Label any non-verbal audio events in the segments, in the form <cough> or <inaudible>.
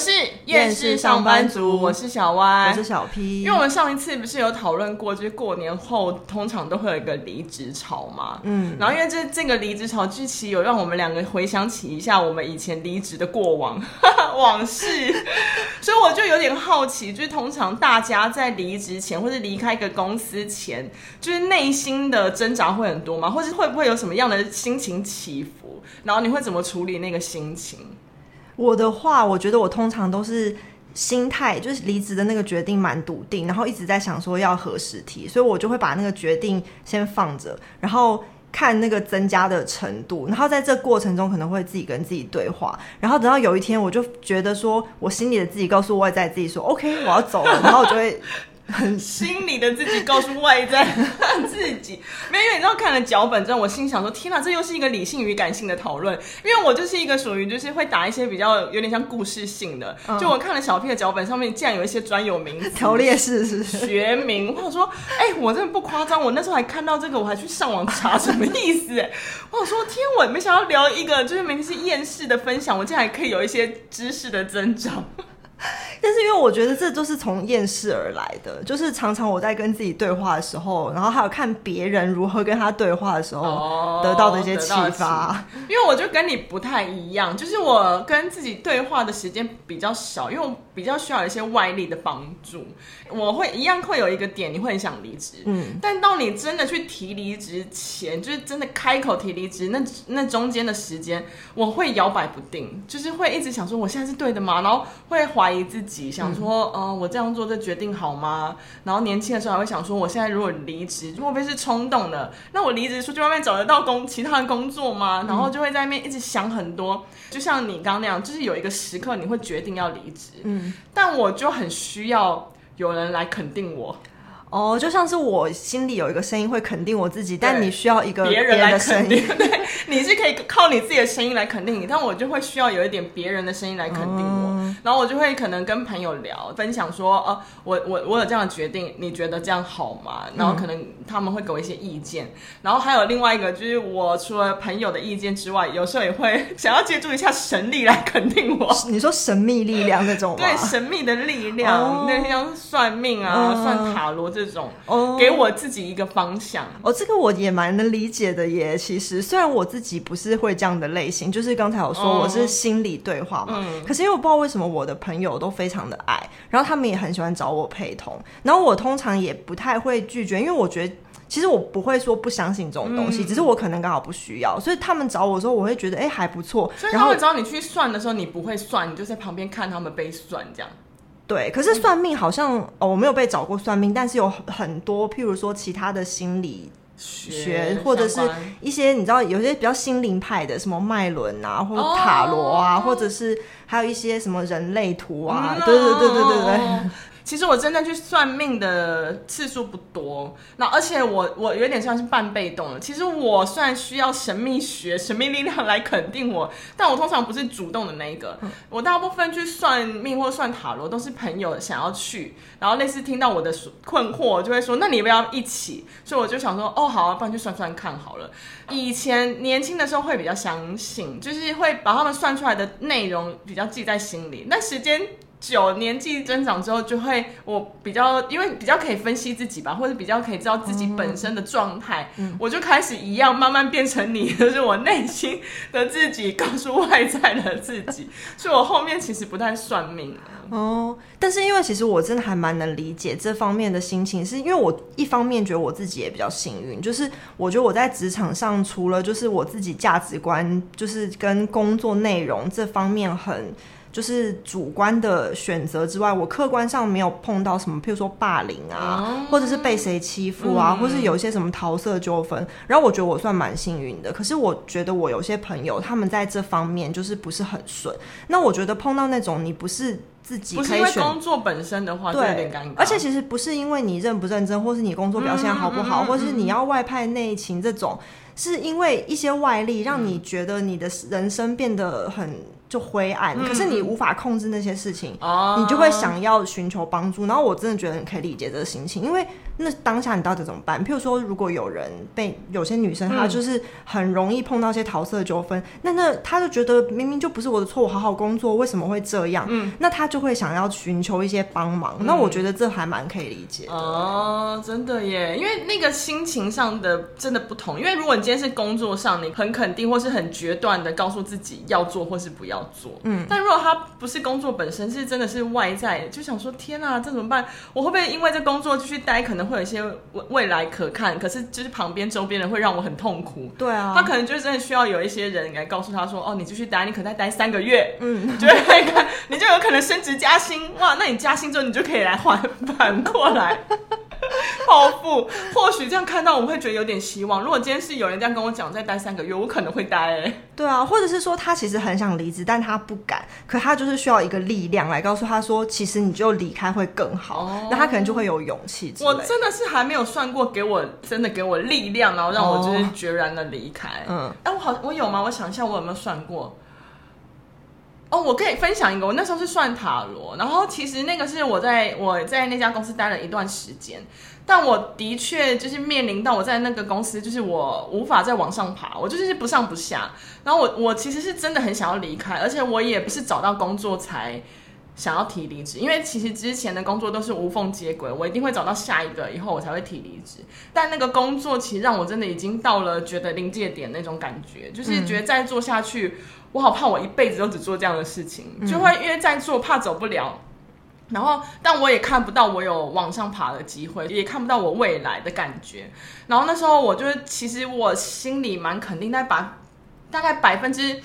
们是厌世上班族，我是小歪，我是小 P。因为我们上一次不是有讨论过，就是过年后通常都会有一个离职潮嘛，嗯，然后因为这这个离职潮，剧期有让我们两个回想起一下我们以前离职的过往 <laughs> 往事，所以我就有点好奇，就是通常大家在离职前或者离开一个公司前，就是内心的挣扎会很多吗？或者会不会有什么样的心情起伏？然后你会怎么处理那个心情？我的话，我觉得我通常都是心态，就是离职的那个决定蛮笃定，然后一直在想说要何时提，所以我就会把那个决定先放着，然后看那个增加的程度，然后在这过程中可能会自己跟自己对话，然后等到有一天我就觉得说我心里的自己告诉外在自己说 OK 我要走了，然后我就会。很心里的自己告诉外在自己，<laughs> 没有，因为你知道看了脚本之后，我心想说：天哪，这又是一个理性与感性的讨论。因为我就是一个属于就是会打一些比较有点像故事性的。就我看了小 P 的脚本上面，竟然有一些专有名词、条列式是学名。我想说，哎、欸，我真的不夸张，我那时候还看到这个，我还去上网查什么意思。哎，我想说，天，我没想到聊一个就是明明是厌世的分享，我竟然还可以有一些知识的增长。<laughs> 但是因为我觉得这都是从厌世而来的，就是常常我在跟自己对话的时候，然后还有看别人如何跟他对话的时候，得到的一些启发。因为我就跟你不太一样，就是我跟自己对话的时间比较少，因为我比较需要一些外力的帮助。我会一样会有一个点，你会很想离职，嗯，但到你真的去提离职前，就是真的开口提离职，那那中间的时间，我会摇摆不定，就是会一直想说我现在是对的吗？然后会怀疑自己。想说，呃、嗯，我这样做这决定好吗？然后年轻的时候还会想说，我现在如果离职，会不会是冲动的？那我离职出去外面找得到工其他的工作吗？然后就会在那边一直想很多。就像你刚刚那样，就是有一个时刻你会决定要离职，嗯，但我就很需要有人来肯定我。哦，就像是我心里有一个声音会肯定我自己，但你需要一个别人来肯定。<laughs> 对，你是可以靠你自己的声音来肯定你，但我就会需要有一点别人的声音来肯定我。嗯、然后我就会可能跟朋友聊，分享说，哦、呃，我我我有这样的决定，你觉得这样好吗？然后可能他们会给我一些意见。嗯、然后还有另外一个，就是我除了朋友的意见之外，有时候也会想要借助一下神力来肯定我。<laughs> 你说神秘力量那种？对，神秘的力量，那像算命啊，嗯、算塔罗这。这种哦，给我自己一个方向哦，这个我也蛮能理解的耶。其实虽然我自己不是会这样的类型，就是刚才我说我是心理对话嘛，嗯、可是因为我不知道为什么我的朋友都非常的爱，然后他们也很喜欢找我陪同，然后我通常也不太会拒绝，因为我觉得其实我不会说不相信这种东西，嗯、只是我可能刚好不需要，所以他们找我的时候，我会觉得哎还不错。所以他们找你去算的时候，你不会算，你就在旁边看他们被算这样。对，可是算命好像哦，我没有被找过算命，但是有很多，譬如说其他的心理学，学或者是一些你知道，有些比较心灵派的，什么脉轮啊，或者塔罗啊，哦、或者是还有一些什么人类图啊，嗯、对对对对对对。其实我真正去算命的次数不多，那而且我我有点像是半被动的。其实我算需要神秘学、神秘力量来肯定我，但我通常不是主动的那一个。我大部分去算命或算塔罗都是朋友想要去，然后类似听到我的困惑，就会说：“那你要不要一起？”所以我就想说：“哦，好啊，不然去算算看好了。”以前年轻的时候会比较相信，就是会把他们算出来的内容比较记在心里。那时间。九年纪增长之后，就会我比较，因为比较可以分析自己吧，或者比较可以知道自己本身的状态，嗯、我就开始一样慢慢变成你，<laughs> 就是我内心的自己告诉外在的自己，所以我后面其实不太算命哦。但是因为其实我真的还蛮能理解这方面的心情，是因为我一方面觉得我自己也比较幸运，就是我觉得我在职场上除了就是我自己价值观，就是跟工作内容这方面很。就是主观的选择之外，我客观上没有碰到什么，譬如说霸凌啊，嗯、或者是被谁欺负啊，嗯、或是有一些什么桃色纠纷。然后我觉得我算蛮幸运的，可是我觉得我有些朋友他们在这方面就是不是很顺。那我觉得碰到那种你不是自己可以选，不是因为工作本身的话，对，有点尴尬。而且其实不是因为你认不认真，或是你工作表现好不好，嗯嗯嗯嗯、或是你要外派内勤这种，是因为一些外力让你觉得你的人生变得很。就灰暗，嗯、可是你无法控制那些事情，哦、你就会想要寻求帮助。然后我真的觉得你可以理解这个心情，因为那当下你到底怎么办？譬如说，如果有人被有些女生，她就是很容易碰到一些桃色纠纷，嗯、那那她就觉得明明就不是我的错，我好好工作为什么会这样？嗯，那她就会想要寻求一些帮忙。嗯、那我觉得这还蛮可以理解的。哦，真的耶，因为那个心情上的真的不同。因为如果你今天是工作上，你很肯定或是很决断的告诉自己要做或是不要。做，嗯，但如果他不是工作本身，是真的是外在，就想说天啊，这怎么办？我会不会因为这工作继续待，可能会有一些未未来可看，可是就是旁边周边人会让我很痛苦。对啊，他可能就是真的需要有一些人来告诉他说，哦，你继续待，你可能再待三个月，嗯，就会看，你就有可能升职加薪，哇，那你加薪之后，你就可以来还反过来。<laughs> 报复，或许这样看到我会觉得有点希望。如果今天是有人这样跟我讲，再待三个月，我可能会待、欸。对啊，或者是说他其实很想离职，但他不敢，可他就是需要一个力量来告诉他说，其实你就离开会更好。哦、那他可能就会有勇气。我真的是还没有算过，给我真的给我力量，然后让我就是决然的离开。嗯，哎、啊，我好，我有吗？我想一下，我有没有算过？哦，我可以分享一个，我那时候是算塔罗，然后其实那个是我在我在那家公司待了一段时间，但我的确就是面临到我在那个公司，就是我无法再往上爬，我就是不上不下，然后我我其实是真的很想要离开，而且我也不是找到工作才想要提离职，因为其实之前的工作都是无缝接轨，我一定会找到下一个以后我才会提离职，但那个工作其实让我真的已经到了觉得临界点那种感觉，就是觉得再做下去。嗯我好怕，我一辈子都只做这样的事情，就会因为再做怕走不了，然后但我也看不到我有往上爬的机会，也看不到我未来的感觉。然后那时候我就其实我心里蛮肯定，但把大概百分之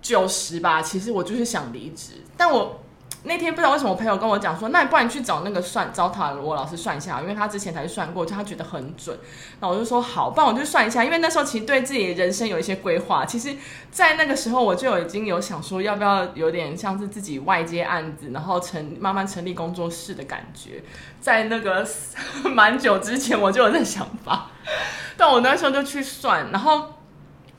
九十吧，其实我就是想离职，但我。那天不知道为什么，我朋友跟我讲说，那你不然去找那个算找塔罗老师算一下，因为他之前才算过，就他觉得很准。那我就说好，不然我就算一下，因为那时候其实对自己人生有一些规划。其实，在那个时候我就已经有想说，要不要有点像是自己外接案子，然后成慢慢成立工作室的感觉。在那个蛮久之前，我就有这想法。但我那时候就去算，然后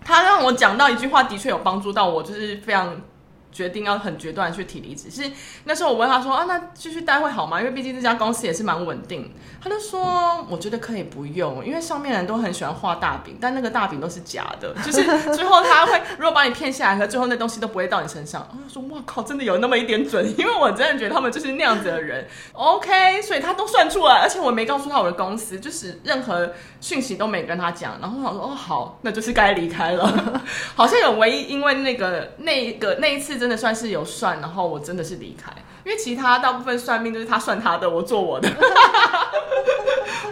他让我讲到一句话，的确有帮助到我，就是非常。决定要很决断去提离职，是那时候我问他说啊，那继续待会好吗？因为毕竟这家公司也是蛮稳定。他就说，我觉得可以不用，因为上面人都很喜欢画大饼，但那个大饼都是假的，就是最后他会如果把你骗下来，和最后那东西都不会到你身上。他说哇靠，真的有那么一点准，因为我真的觉得他们就是那样子的人。OK，所以他都算出来，而且我没告诉他我的公司，就是任何讯息都没跟他讲。然后他说哦好，那就是该离开了。<laughs> 好像有唯一因为那个那个那一次真的算是有算，然后我真的是离开，因为其他大部分算命都是他算他的，我做我的。<laughs>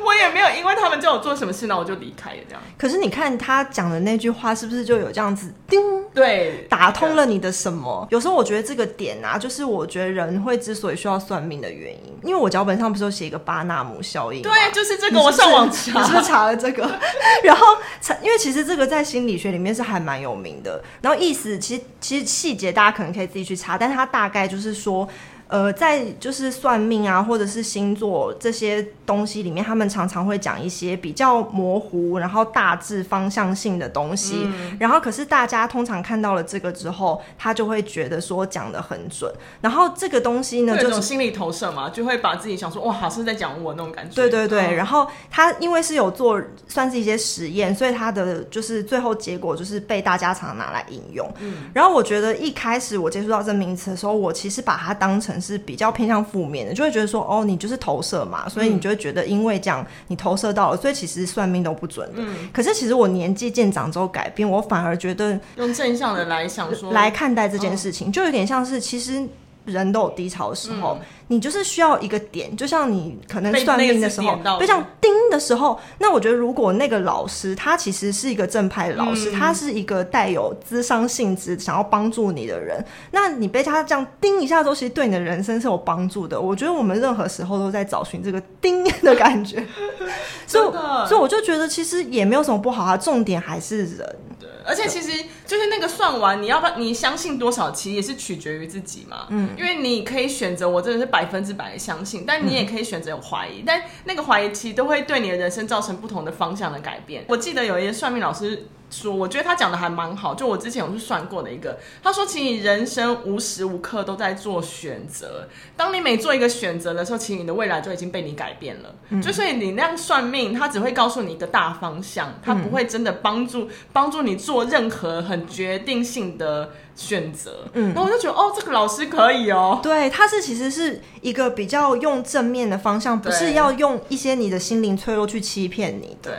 我也没有因为他们叫我做什么事，那我就离开了这样。可是你看他讲的那句话，是不是就有这样子叮？对，打通了你的什么？有时候我觉得这个点啊，就是我觉得人会之所以需要算命的原因，因为我脚本上不是有写一个巴纳姆效应？对，就是这个。我上网查，你是不是查了这个？<laughs> 然后，因为其实这个在心理学里面是还蛮有名的。然后意思其实其实细节大家可能可以自己去查，但是它大概就是说。呃，在就是算命啊，或者是星座这些东西里面，他们常常会讲一些比较模糊，然后大致方向性的东西。嗯、然后，可是大家通常看到了这个之后，他就会觉得说讲的很准。然后这个东西呢，就是心理投射嘛，就会把自己想说，哇，好像在讲我那种感觉。对对对。嗯、然后他因为是有做算是一些实验，所以他的就是最后结果就是被大家常常拿来引用。嗯。然后我觉得一开始我接触到这名词的时候，我其实把它当成是比较偏向负面的，就会觉得说，哦，你就是投射嘛，所以你就会觉得，因为这样你投射到了，所以其实算命都不准的。嗯，可是其实我年纪渐长之后改变，我反而觉得用正向的来想说来看待这件事情，哦、就有点像是其实。人都有低潮的时候，嗯、你就是需要一个点，就像你可能算命的时候，被这样叮的时候，那我觉得如果那个老师他其实是一个正派的老师，嗯、他是一个带有智商性质，想要帮助你的人，那你被他这样叮一下都其实对你的人生是有帮助的。我觉得我们任何时候都在找寻这个叮的感觉，<laughs> 所以所以我就觉得其实也没有什么不好啊，重点还是人。对，而且其实就是那个算完，你要不你相信多少，其实也是取决于自己嘛。嗯。因为你可以选择，我真的是百分之百的相信，但你也可以选择有怀疑，嗯、但那个怀疑其实都会对你的人生造成不同的方向的改变。我记得有一些算命老师说，我觉得他讲的还蛮好。就我之前有去算过的一个，他说，其实你人生无时无刻都在做选择。当你每做一个选择的时候，其实你的未来就已经被你改变了。嗯、就所以你那样算命，他只会告诉你一个大方向，他不会真的帮助帮助你做任何很决定性的选择。嗯，然后我就觉得，哦，这个老师可以哦。对，他是其实是一个比较用正面的方向，不是要用一些你的心灵脆弱去欺骗你的。对，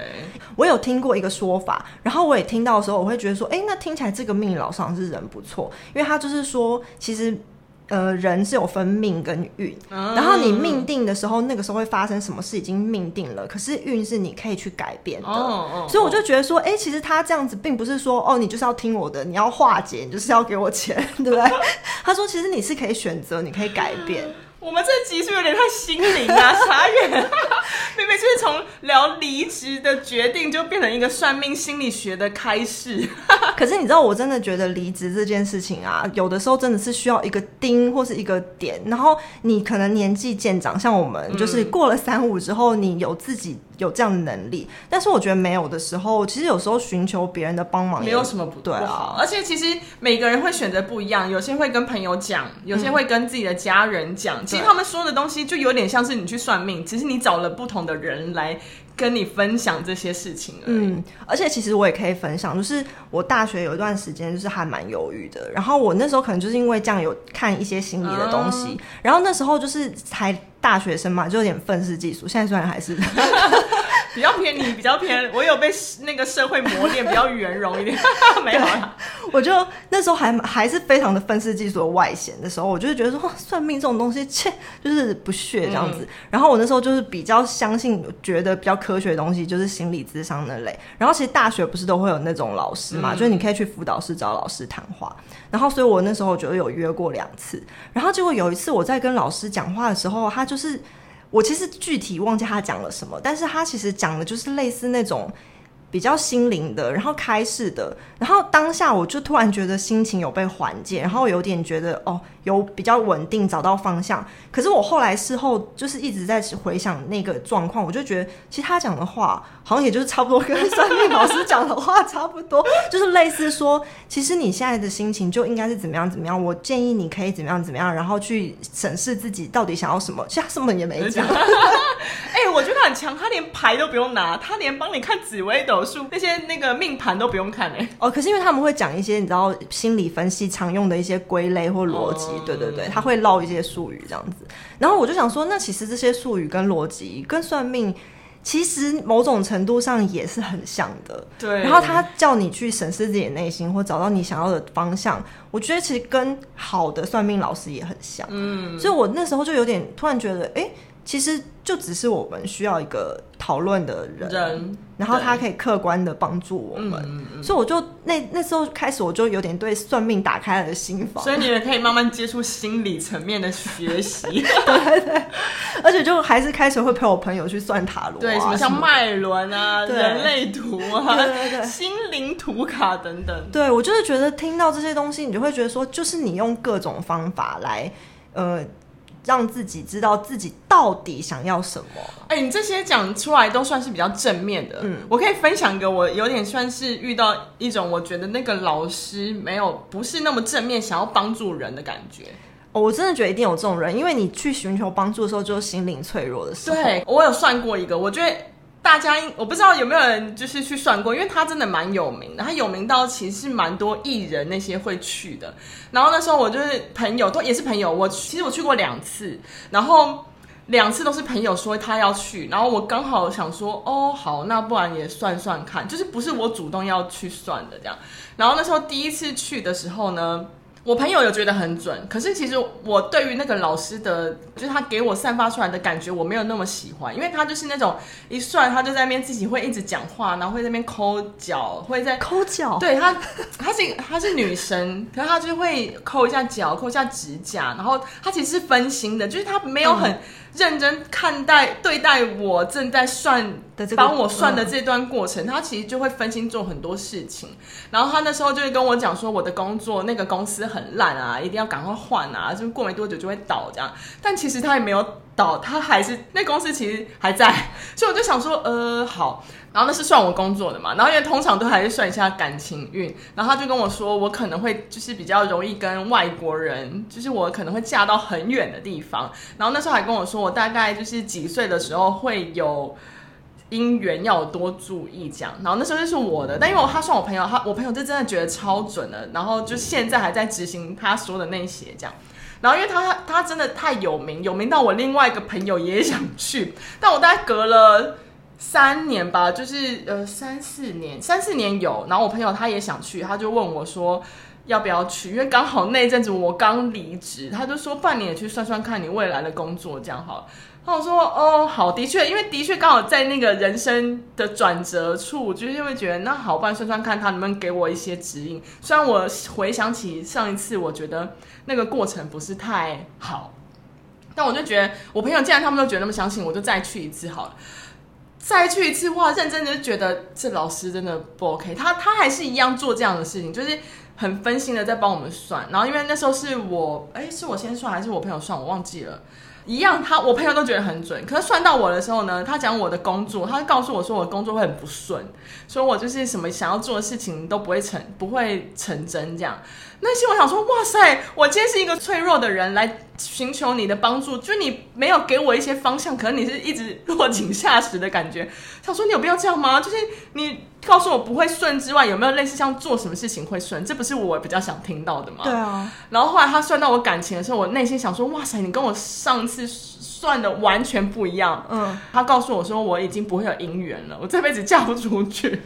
我有听过一个说法，然后我也听到的时候，我会觉得说，哎，那听起来这个命理老师是人不错，因为他就是说，其实。呃，人是有分命跟运，嗯，然后你命定的时候，那个时候会发生什么事已经命定了，可是运是你可以去改变的。哦哦，所以我就觉得说，哎，欸，其实他这样子并不是说，哦，你就是要听我的，你要化解，你就是要给我钱，<laughs> 对不对？他说，其实你是可以选择，你可以改变。我们这集是有点太心灵啊，<laughs> 傻眼。明明就是从聊离职的决定，就变成一个算命心理学的开始。<laughs> 可是你知道，我真的觉得离职这件事情啊，有的时候真的是需要一个钉或是一个点。然后你可能年纪渐长，像我们就是过了三五之后，你有自己有这样的能力。但是我觉得没有的时候，其实有时候寻求别人的帮忙没有什么不对啊。而且其实每个人会选择不一样，有些会跟朋友讲，有些会跟自己的家人讲。嗯其实他们说的东西就有点像是你去算命，只是你找了不同的人来跟你分享这些事情而已。嗯，而且其实我也可以分享，就是我大学有一段时间就是还蛮忧郁的，然后我那时候可能就是因为这样有看一些心理的东西，嗯、然后那时候就是才大学生嘛，就有点愤世嫉俗。现在虽然还是。<laughs> 比较偏你，比较偏我有被那个社会磨练，比较圆融一点。<laughs> 没有啦，我就那时候还还是非常的愤世嫉俗的外显的时候，我就觉得说算命这种东西，切就是不屑这样子。嗯、然后我那时候就是比较相信，觉得比较科学的东西就是心理智商那类。然后其实大学不是都会有那种老师嘛，嗯、就是你可以去辅导室找老师谈话。然后所以我那时候觉得有约过两次。然后结果有一次我在跟老师讲话的时候，他就是。我其实具体忘记他讲了什么，但是他其实讲的就是类似那种比较心灵的，然后开示的，然后当下我就突然觉得心情有被缓解，然后有点觉得哦。有比较稳定，找到方向。可是我后来事后就是一直在回想那个状况，我就觉得其实他讲的话好像也就是差不多跟算命老师讲的话差不多，就是类似说，其实你现在的心情就应该是怎么样怎么样。我建议你可以怎么样怎么样，然后去审视自己到底想要什么。其实他什么也没讲。<laughs> 哎、欸，我觉得很强，他连牌都不用拿，他连帮你看紫微斗数那些那个命盘都不用看哎、欸。<laughs> 哦，可是因为他们会讲一些你知道心理分析常用的一些归类或逻辑。哦对对对，他会唠一些术语这样子，然后我就想说，那其实这些术语跟逻辑跟算命，其实某种程度上也是很像的。对，然后他叫你去审视自己的内心，或找到你想要的方向，我觉得其实跟好的算命老师也很像。嗯，所以我那时候就有点突然觉得，哎。其实就只是我们需要一个讨论的人，人然后他可以客观的帮助我们，嗯、所以我就那那时候开始我就有点对算命打开了心房，所以你也可以慢慢接触心理层面的学习，<laughs> 对对，而且就还是开始会陪我朋友去算塔罗、啊，对，什么像脉轮啊、人类图啊、对对对。心灵图卡等等，对我就是觉得听到这些东西，你就会觉得说，就是你用各种方法来，呃。让自己知道自己到底想要什么。哎、欸，你这些讲出来都算是比较正面的。嗯，我可以分享一个我有点算是遇到一种我觉得那个老师没有不是那么正面，想要帮助人的感觉。哦，我真的觉得一定有这种人，因为你去寻求帮助的时候，就是心灵脆弱的时候。对，我有算过一个，我觉得。大家应我不知道有没有人就是去算过，因为他真的蛮有名的，他有名到其实蛮多艺人那些会去的。然后那时候我就是朋友都也是朋友，我其实我去过两次，然后两次都是朋友说他要去，然后我刚好想说哦好，那不然也算算看，就是不是我主动要去算的这样。然后那时候第一次去的时候呢。我朋友有觉得很准，可是其实我对于那个老师的，就是他给我散发出来的感觉，我没有那么喜欢，因为他就是那种一算他就在那边自己会一直讲话，然后会在那边抠脚，会在抠脚，对他，他是他是女生，可是他就会抠一下脚，抠一下指甲，然后他其实是分心的，就是他没有很。嗯认真看待对待我正在算的这个帮我算的这段过程，他其实就会分心做很多事情。然后他那时候就会跟我讲说，我的工作那个公司很烂啊，一定要赶快换啊，就过没多久就会倒这样。但其实他也没有到，他还是那公司其实还在，所以我就想说，呃，好。然后那是算我工作的嘛，然后因为通常都还是算一下感情运，然后他就跟我说，我可能会就是比较容易跟外国人，就是我可能会嫁到很远的地方。然后那时候还跟我说，我大概就是几岁的时候会有姻缘，要多注意这样。然后那时候就是我的，但因为他算我朋友，他我朋友就真的觉得超准的，然后就现在还在执行他说的那些这样。然后因为他他真的太有名，有名到我另外一个朋友也想去，但我大概隔了。三年吧，就是呃三四年，三四年有。然后我朋友他也想去，他就问我说要不要去，因为刚好那阵子我刚离职，他就说半年也去算算看你未来的工作这样好了。然后我说哦好，的确，因为的确刚好在那个人生的转折处，就是因为觉得那好，不然算算看他能不能给我一些指引。虽然我回想起上一次，我觉得那个过程不是太好，但我就觉得我朋友既然他们都觉得那么相信，我就再去一次好了。再去一次话，认真的就觉得这老师真的不 OK。他他还是一样做这样的事情，就是很分心的在帮我们算。然后因为那时候是我，哎，是我先算还是我朋友算，我忘记了。一样，他我朋友都觉得很准。可是算到我的时候呢，他讲我的工作，他告诉我说我的工作会很不顺，所以我就是什么想要做的事情都不会成，不会成真这样。那些我想说，哇塞，我今天是一个脆弱的人来寻求你的帮助，就你没有给我一些方向，可能你是一直落井下石的感觉。想说你有必要这样吗？就是你告诉我不会顺之外，有没有类似像做什么事情会顺？这不是我比较想听到的吗？对啊。然后后来他算到我感情的时候，我内心想说，哇塞，你跟我上次算的完全不一样。嗯。他告诉我说，我已经不会有姻缘了，我这辈子嫁不出去。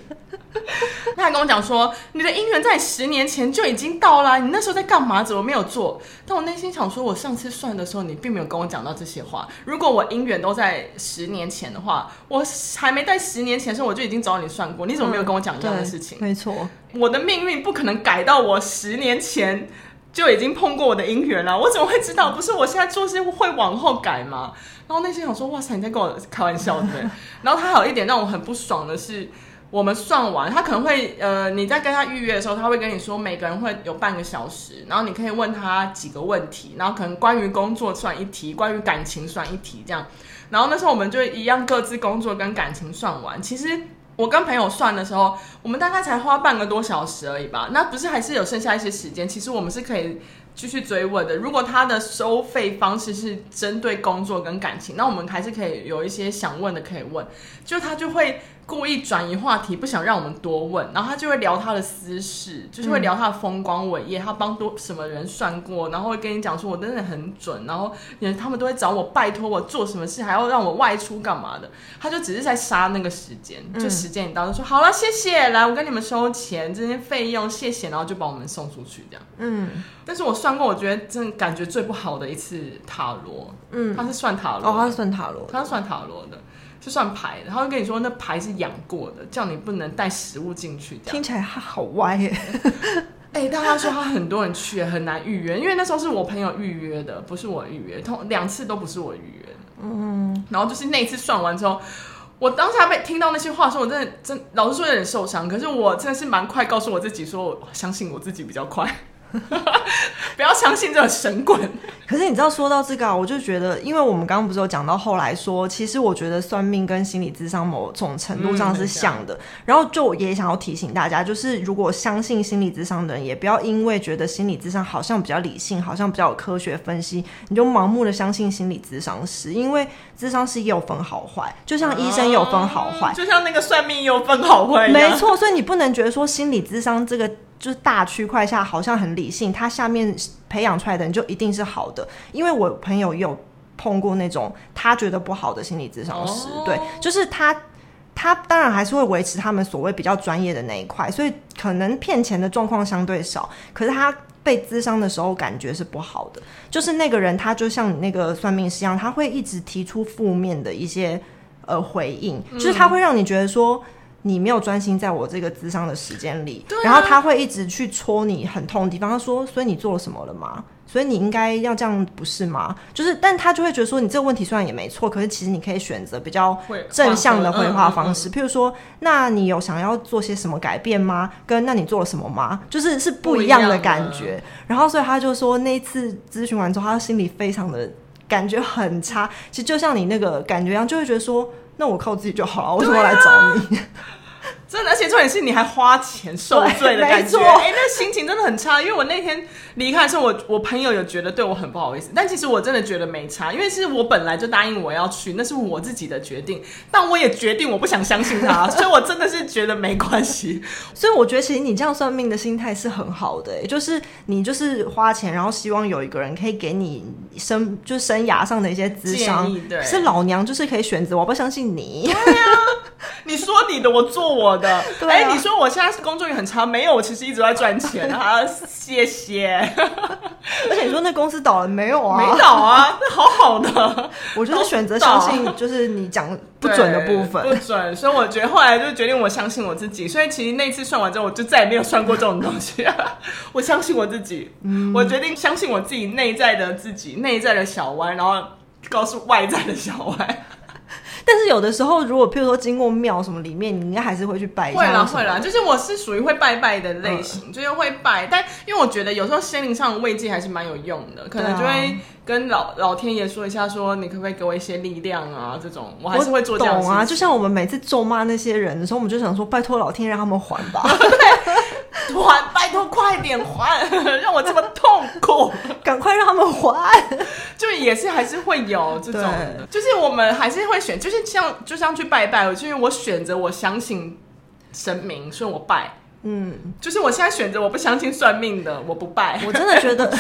<laughs> 他还跟我讲说，你的姻缘在十年前就已经到了，你那时候在干嘛？怎么没有做？但我内心想说，我上次算的时候，你并没有跟我讲到这些话。如果我姻缘都在十年前的话，我还没在十年前的时候，我就已经找你算过。你怎么没有跟我讲这样的事情？嗯、没错，我的命运不可能改到我十年前就已经碰过我的姻缘了。我怎么会知道？不是我现在做事会往后改吗？然后内心想说，哇塞，你在跟我开玩笑对不对？<laughs> 然后他有一点让我很不爽的是。我们算完，他可能会呃，你在跟他预约的时候，他会跟你说每个人会有半个小时，然后你可以问他几个问题，然后可能关于工作算一题，关于感情算一题这样。然后那时候我们就一样各自工作跟感情算完。其实我跟朋友算的时候，我们大概才花半个多小时而已吧。那不是还是有剩下一些时间？其实我们是可以继续追问的。如果他的收费方式是针对工作跟感情，那我们还是可以有一些想问的可以问。就他就会。故意转移话题，不想让我们多问，然后他就会聊他的私事，就是会聊他的风光伟业，他帮多什么人算过，然后会跟你讲说我真的很准，然后他们都会找我拜托我做什么事，还要让我外出干嘛的，他就只是在杀那个时间，就时间一到就说、嗯、好了，谢谢，来我跟你们收钱这些费用，谢谢，然后就把我们送出去这样。嗯，但是我算过，我觉得真的感觉最不好的一次塔罗，嗯，他是算塔罗，哦，他是算塔罗，他是算塔罗的。就算牌，然后跟你说那牌是养过的，叫你不能带食物进去。听起来他好歪耶！<laughs> 哎、欸，大家说他很多人去很难预约，因为那时候是我朋友预约的，不是我预约，同两次都不是我预约的。嗯，然后就是那一次算完之后，我当下被听到那些话的时候，我真的真老实说有点受伤。可是我真的是蛮快告诉我自己说，我相信我自己比较快。<laughs> 不要相信这个神棍。<laughs> 可是你知道，说到这个啊，我就觉得，因为我们刚刚不是有讲到后来说，其实我觉得算命跟心理智商某种程度上是像的。嗯、然后就也想要提醒大家，就是如果相信心理智商的人，也不要因为觉得心理智商好像比较理性，好像比较有科学分析，你就盲目的相信心理智商师。因为智商师也有分好坏，就像医生也有分好坏，就像那个算命也有分好坏。没错，所以你不能觉得说心理智商这个。就是大区块下好像很理性，他下面培养出来的人就一定是好的。因为我朋友也有碰过那种他觉得不好的心理咨商师，哦、对，就是他他当然还是会维持他们所谓比较专业的那一块，所以可能骗钱的状况相对少。可是他被咨商的时候感觉是不好的，就是那个人他就像你那个算命师一样，他会一直提出负面的一些呃回应，就是他会让你觉得说。你没有专心在我这个智商的时间里，啊，然后他会一直去戳你很痛的地方。他说：“所以你做了什么了吗？所以你应该要这样，不是吗？”就是，但他就会觉得说，你这个问题虽然也没错，可是其实你可以选择比较正向的回话方式，譬如说，那你有想要做些什么改变吗？跟那你做了什么吗？就是是不一样的感觉。然后，所以他就说，那一次咨询完之后，他心里非常的感觉很差。其实就像你那个感觉一样，就会觉得说，那我靠自己就好了，为什么要来找你？真的，而且重点是你还花钱受罪的 <laughs> 感觉，哎、欸，那心情真的很差。因为我那天离开的时候，我我朋友有觉得对我很不好意思，但其实我真的觉得没差，因为是我本来就答应我要去，那是我自己的决定。但我也决定我不想相信他，<laughs> 所以我真的是觉得没关系。所以我觉得其实你这样算命的心态是很好的，就是你就是花钱，然后希望有一个人可以给你生就是生涯上的一些智商，对，是老娘就是可以选择，我不相信你。对呀、啊。你说你的，我做我的。哎、啊欸，你说我现在是工作也很差，没有，我其实一直在赚钱啊。<laughs> 谢谢。而且你说那公司倒了没有啊？没倒啊，那好好的。我就是选择相信，就是你讲不准的部分，不准。所以我觉得后来就决定我相信我自己。所以其实那次算完之后，我就再也没有算过这种东西。<laughs> 我相信我自己，嗯，我决定相信我自己内在的自己，内在的小歪，然后告诉外在的小歪。但是有的时候，如果譬如说经过庙什么里面，你应该还是会去拜一下。会啦，会啦，就是我是属于会拜拜的类型，嗯、就是会拜。但因为我觉得有时候心灵上的慰藉还是蛮有用的，可能就会跟老老天爷说一下，说你可不可以给我一些力量啊？这种我还是会做这样。懂啊，就像我们每次咒骂那些人的时候，我们就想说，拜托老天让他们还吧。<laughs> <laughs> 还，拜托快点还，<laughs> 让我这么痛苦，<laughs> 赶快让他们还。就也是还是会有这种，就是我们还是会选，就是像就像去拜拜，就是我选择我相信神明，所以我拜。嗯，就是我现在选择我不相信算命的，我不拜。我真的觉得，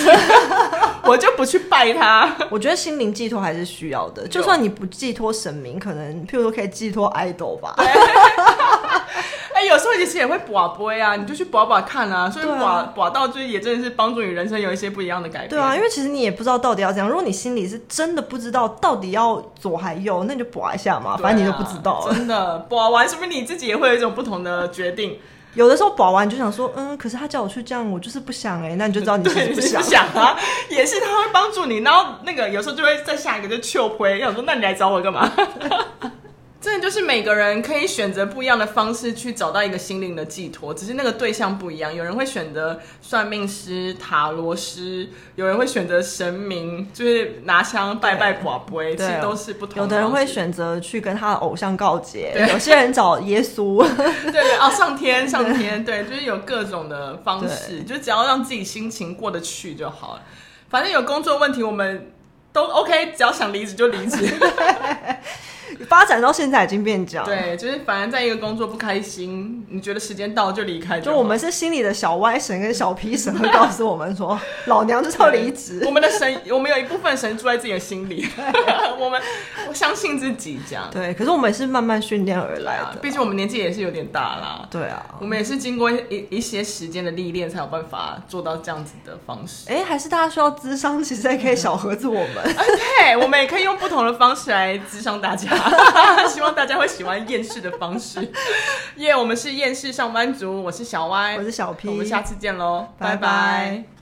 <laughs> 我就不去拜他。我觉得心灵寄托还是需要的，就算你不寄托神明，可能譬如说可以寄托爱豆吧。有时候其实也会拔杯啊，你就去拔拔看啊。所以拔拔到就是也真的是帮助你人生有一些不一样的改变。对啊，因为其实你也不知道到底要怎样。如果你心里是真的不知道到底要左还右，那你就拔一下嘛，反正你就不知道。真的拔完，说不定你自己也会有一种不同的决定。有的时候保完就想说，嗯，可是他叫我去这样，我就是不想哎、欸，那你就知道你 <laughs> 是不想，不想啊，也是他会帮助你，然后那个有时候就会再下一个就求回，要说那你来找我干嘛？真的就是每个人可以选择不一样的方式去找到一个心灵的寄托，只是那个对象不一样。有人会选择算命师、塔罗师，有人会选择神明，就是拿香拜拜、寡杯，其实都是不同的。有的人会选择去跟他的偶像告解，有些人找耶稣，<laughs> 对对啊，上天上天，对，就是有各种的方式，就只要让自己心情过得去就好了。反正有工作问题，我们都 OK，只要想离职就离职。<laughs> <laughs> 发展到现在已经变这样，对，就是反正在一个工作不开心，你觉得时间到就离开就。就我们是心里的小歪神跟小皮神会告诉我们说，<laughs> 老娘就是要离职。我们的神，我们有一部分神住在自己的心里，<laughs> 我们我相信自己这样。对，可是我们也是慢慢训练而来的，毕竟我们年纪也是有点大啦。对啊，我们也是经过一一些时间的历练，才有办法做到这样子的方式。哎、欸，还是大家需要智商，其实也可以小盒子我们。嗯、对，我们也可以用不同的方式来智商大家。<laughs> 希望大家会喜欢厌世的方式，耶！yeah, 我们是厌世上班族，我是小歪，我是小 P，我们下次见喽，拜拜。拜拜。